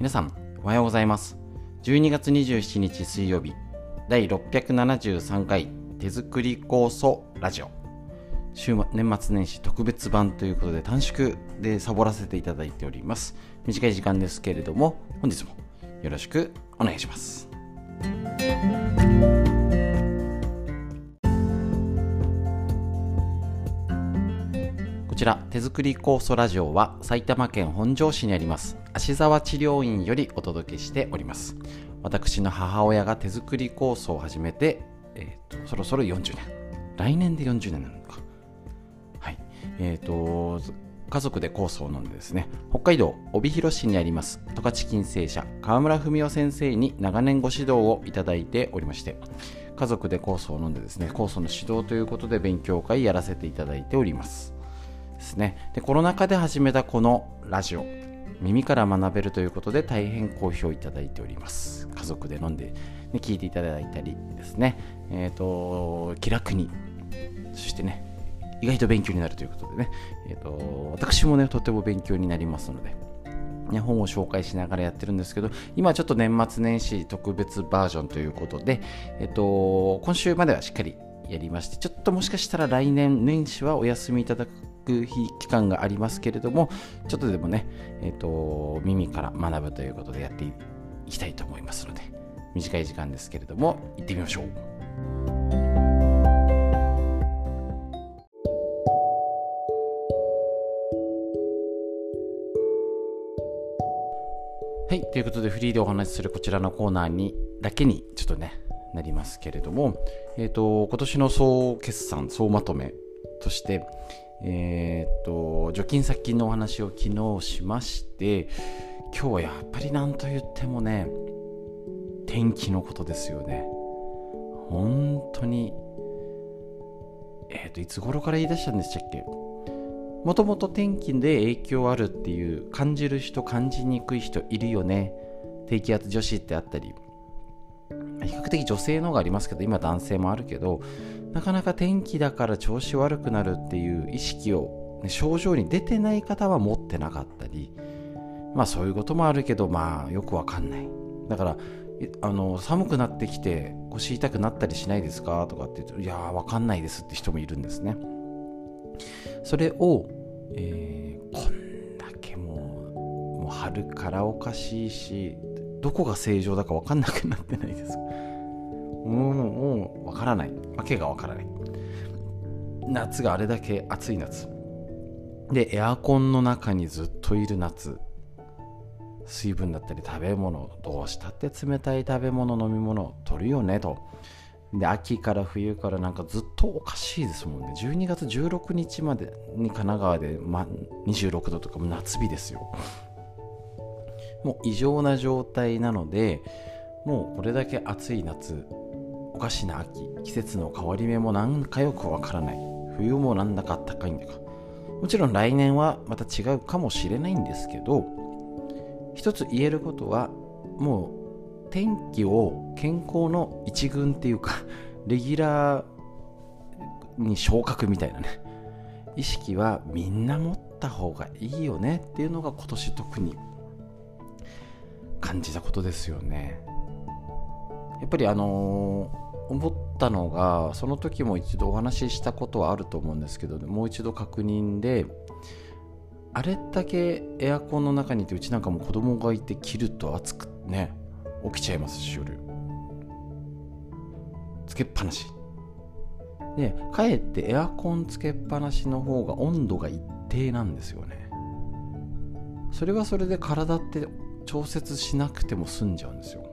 皆さんおはようございます。12月27日水曜日第673回手作り酵素ラジオ。週年末年始特別版ということで短縮でサボらせていただいております。短い時間ですけれども本日もよろしくお願いします。ちら手作り酵素ラジオは埼玉県本庄市にあります芦沢治療院よりお届けしております。私の母親が手作り酵素を始めて、えーと、そろそろ40年。来年で40年なのか。はい。えっ、ー、と家族で酵素を飲んでですね北海道帯広市にあります十勝金星社川村文夫先生に長年ご指導をいただいておりまして家族で酵素を飲んでですね酵素の指導ということで勉強会やらせていただいております。ですね。でコロナ禍で始めたこのラジオ耳から学べるということで大変好評いただいております。家族で飲んで、ね、聞いていただいたりですね。えっ、ー、と気楽にそしてね意外と勉強になるということでね、えーと、私もねとても勉強になりますのでね、本を紹介しながらやってるんですけど、今ちょっと年末年始特別バージョンということで、えっと、今週まではしっかりやりまして、ちょっともしかしたら来年年始はお休みいただく日期間がありますけれども、ちょっとでもね、えっと、耳から学ぶということでやっていきたいと思いますので、短い時間ですけれども、行ってみましょう。はい。ということで、フリーでお話しするこちらのコーナーにだけにちょっとね、なりますけれども、えっ、ー、と、今年の総決算、総まとめとして、えっ、と、除菌殺菌のお話を昨日しまして、今日はやっぱりなんと言ってもね、天気のことですよね。本当に、えっ、と、いつ頃から言い出したんでしたっけ？もともと天気で影響あるっていう感じる人感じにくい人いるよね。低気圧女子ってあったり。比較的女性の方がありますけど今男性もあるけどなかなか天気だから調子悪くなるっていう意識を、ね、症状に出てない方は持ってなかったりまあそういうこともあるけどまあよくわかんない。だからあの寒くなってきて腰痛くなったりしないですか？とかって言うといやーわかんないですって人もいるんですね。それを、えー、こんだけもうもう春からおかしいしどこが正常だか分かんなくなってないですか？もうもう分からない。わけが分からない。夏があれだけ暑い夏。でエアコンの中にずっといる夏。水分だったり食べ物どうしたって冷たい食べ物飲み物取るよねと。で秋から冬からなんかずっとおかしいですもんね。12月16日までに神奈川で、ま、26度とかも夏日ですよ。もう異常な状態なのでもうこれだけ暑い夏おかしな秋季節の変わり目もなんかよくわからない。冬もなんだかあったかいんだか。もちろん来年はまた違うかもしれないんですけど一つ言えることはもう天気を健康の一軍っていうかレギュラーに昇格みたいなね。意識はみんな持った方がいいよねっていうのが今年特に感じたことですよね。やっぱりあのー、思ったのがその時も一度お話ししたことはあると思うんですけどもう一度確認であれだけエアコンの中にいてうちなんかも子供がいて切ると暑くね起きちゃいますし夜。つけっぱなし。でかえってエアコンつけっぱなしの方が温度が一定なんですよね。それはそれで体って調節しなくても済んじゃうんですよ。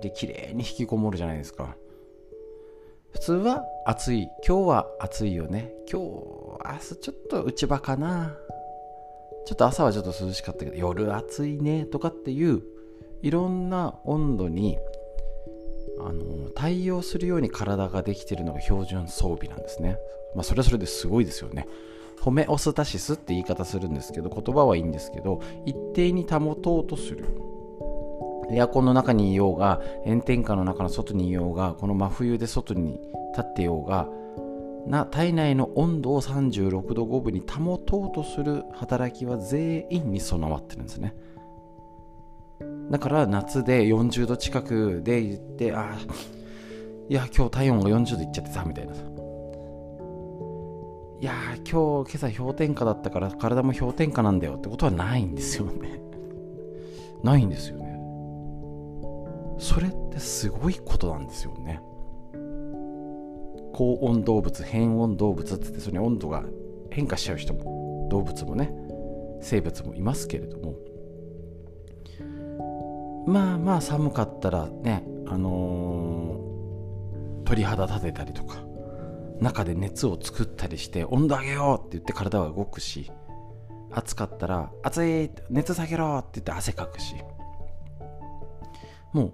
で綺麗に引きこもるじゃないですか普通は暑い今日は暑いよね今日明日ちょっと内場かなちょっと朝はちょっと涼しかったけど夜暑いねとかっていういろんな温度にあの対応するように体ができてるのが標準装備なんですね。まあ、それはそれですごいですよね。ホメオスタシスって言い方するんですけど、言葉はいいんですけど、一定に保とうとする。エアコンの中にいようが、炎天下の中の外にいようが、この真冬で外に立ってようが、な体内の温度を36度5分に保とうとする働きは全員に備わってるんですね。だから夏で40度近くで言ってああいや今日体温が40度いっちゃってさみたいな。さいや今日今朝氷点下だったから体も氷点下なんだよってことはないんですよね。ないんですよね。それってすごいことなんですよね。高温動物変温動物ってってそれに温度が変化しちゃう人も動物もね生物もいますけれども。まあまあ寒かったらねあのー、鳥肌立てたりとか中で熱を作ったりして温度上げようって言って体は動くし暑かったら暑い熱下げろって言って汗かくし。もう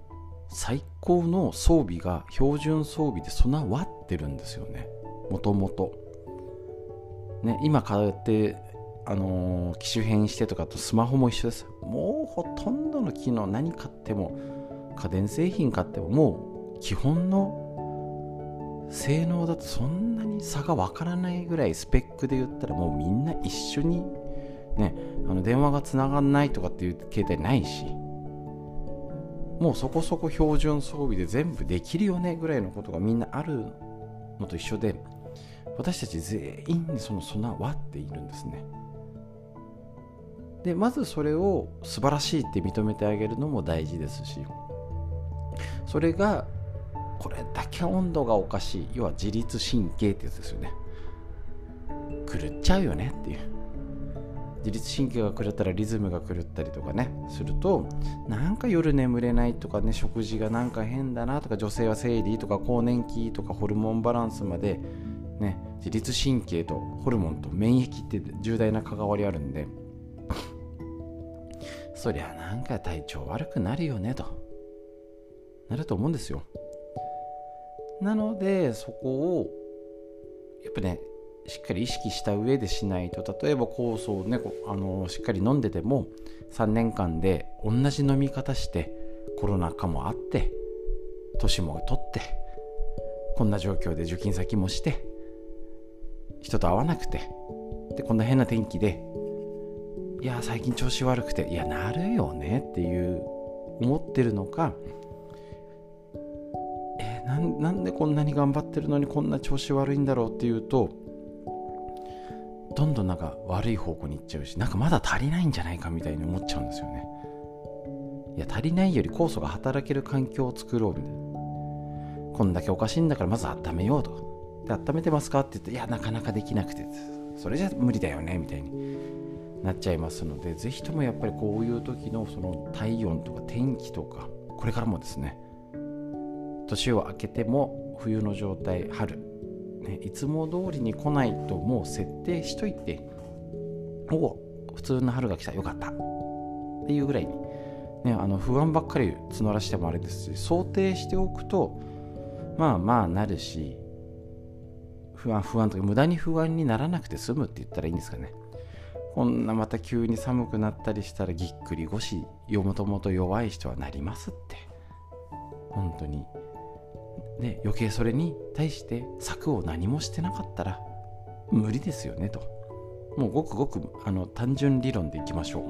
最高の装備が標準装備で備わってるんですよね。もともとね今こうやってあのー、機種変してとかとスマホも一緒です。もうほとんどの機能何買っても家電製品買ってももう基本の性能だとそんなに差がわからないぐらいスペックで言ったらもうみんな一緒にねあの電話がつながんないとかっていう携帯ないし。もうそこそこ標準装備で全部できるよねぐらいのことがみんなあるのと一緒で私たち全員にその備わっているんですね。でまずそれを素晴らしいって認めてあげるのも大事ですしそれがこれだけ温度がおかしい要は自律神経ってやつですよね。狂っちゃうよねっていう。自律神経が狂ったらリズムが狂ったりとかねするとなんか夜眠れないとかね食事がなんか変だなとか女性は生理とか更年期とかホルモンバランスまでね自律神経とホルモンと免疫って重大な関わりあるんでそりゃなんか体調悪くなるよねとなると思うんですよ。なのでそこをやっぱねしっかり意識した上でしないと例えば酵素をねあのしっかり飲んでても3年間で同じ飲み方してコロナ禍もあって年も取ってこんな状況で受験先もして人と会わなくてでこんな変な天気でいや最近調子悪くていやなるよねっていう思ってるのかえー、なんでこんなに頑張ってるのにこんな調子悪いんだろうっていうとどんどんなんか悪い方向に行っちゃうしなんかまだ足りないんじゃないかみたいに思っちゃうんですよね。いや足りないより酵素が働ける環境を作ろうみたいな。こんだけおかしいんだからまず温めようと。で温めてますかって言っていやなかなかできなくて。それじゃ無理だよねみたいになっちゃいますのでぜひともやっぱりこういう時のその体温とか天気とかこれからもですね年を明けても冬の状態春、ね、いつも通りに来ないともう設定しといておお普通の春が来たよかった。っていうぐらいに、ね、あの不安ばっかり募らしてもあれですし想定しておくとまあまあなるし不安不安とか無駄に不安にならなくて済むって言ったらいいんですかね。こんなまた急に寒くなったりしたらぎっくり腰よもともと弱い人はなりますって。本当に。で余計それに対して策を何もしてなかったら無理ですよねと。もうごくごくあの単純理論でいきましょ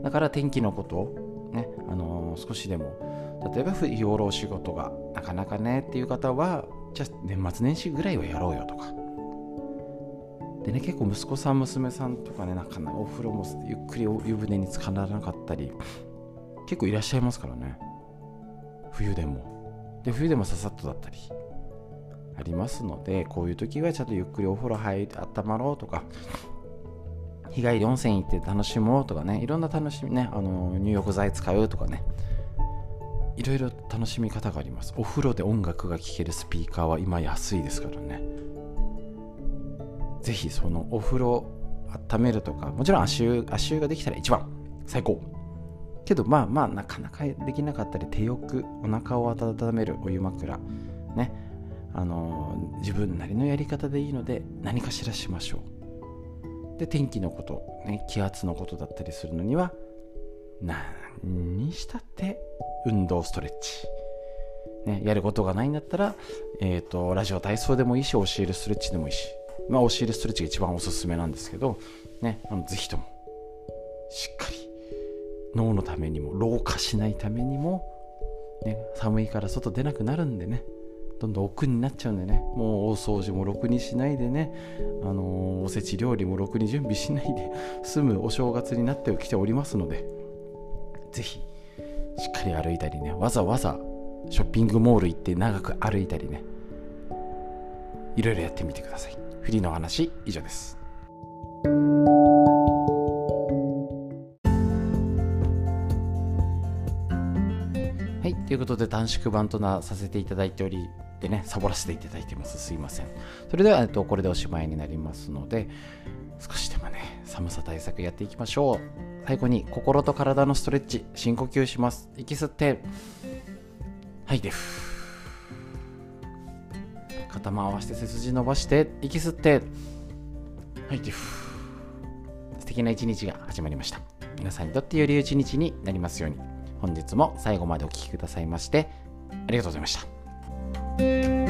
う。だから天気のことをね、あのー、少しでも例えば日頃仕事がなかなかねっていう方はじゃあ年末年始ぐらいはやろうよとか。でね結構息子さん娘さんとかねなかなかお風呂もゆっくり湯船に浸からなかったり結構いらっしゃいますからね。冬でも。で冬でもささっとだったりありますのでこういう時はちゃんとゆっくりお風呂入って温まろうとか日帰り温泉行って楽しもうとかねいろんな楽しみねあの入浴剤使うとかねいろいろ楽しみ方があります。お風呂で音楽が聴けるスピーカーは今安いですからね。ぜひそのお風呂温めるとかもちろん足湯足湯ができたら一番最高。けどまあまあなかなかできなかったり手浴お腹を温めるお湯枕ね。あの、自分なりのやり方でいいので何かしらしましょう。で天気のこと、ね、気圧のことだったりするのには何にしたって運動ストレッチ。ね、やることがないんだったら、えーとラジオ体操でもいいし教えるストレッチでもいいし。まあ、押し入れストレッチが一番おすすめなんですけど、ね、あのぜひともしっかり脳のためにも老化しないためにも、ね、寒いから外出なくなるんでねどんどん奥になっちゃうんでねもう大掃除もろくにしないでね、あのー、おせち料理もろくに準備しないで 済むお正月になってきておりますのでぜひしっかり歩いたりねわざわざショッピングモール行って長く歩いたりねいろいろやってみてください。フリーの話以上です。ということで短縮版となさせていただいておりでねサボらせていただいてます。すいません。それでは、えっと、これでおしまいになりますので少しでもね寒さ対策やっていきましょう。最後に心と体のストレッチ深呼吸します。息吸ってはいで肩も合わせて背筋伸ばして息吸ってはいで素敵な一日が始まりました。皆さんにとってより良い一日になりますように。本日も最後までお聴きくださいましてありがとうございました。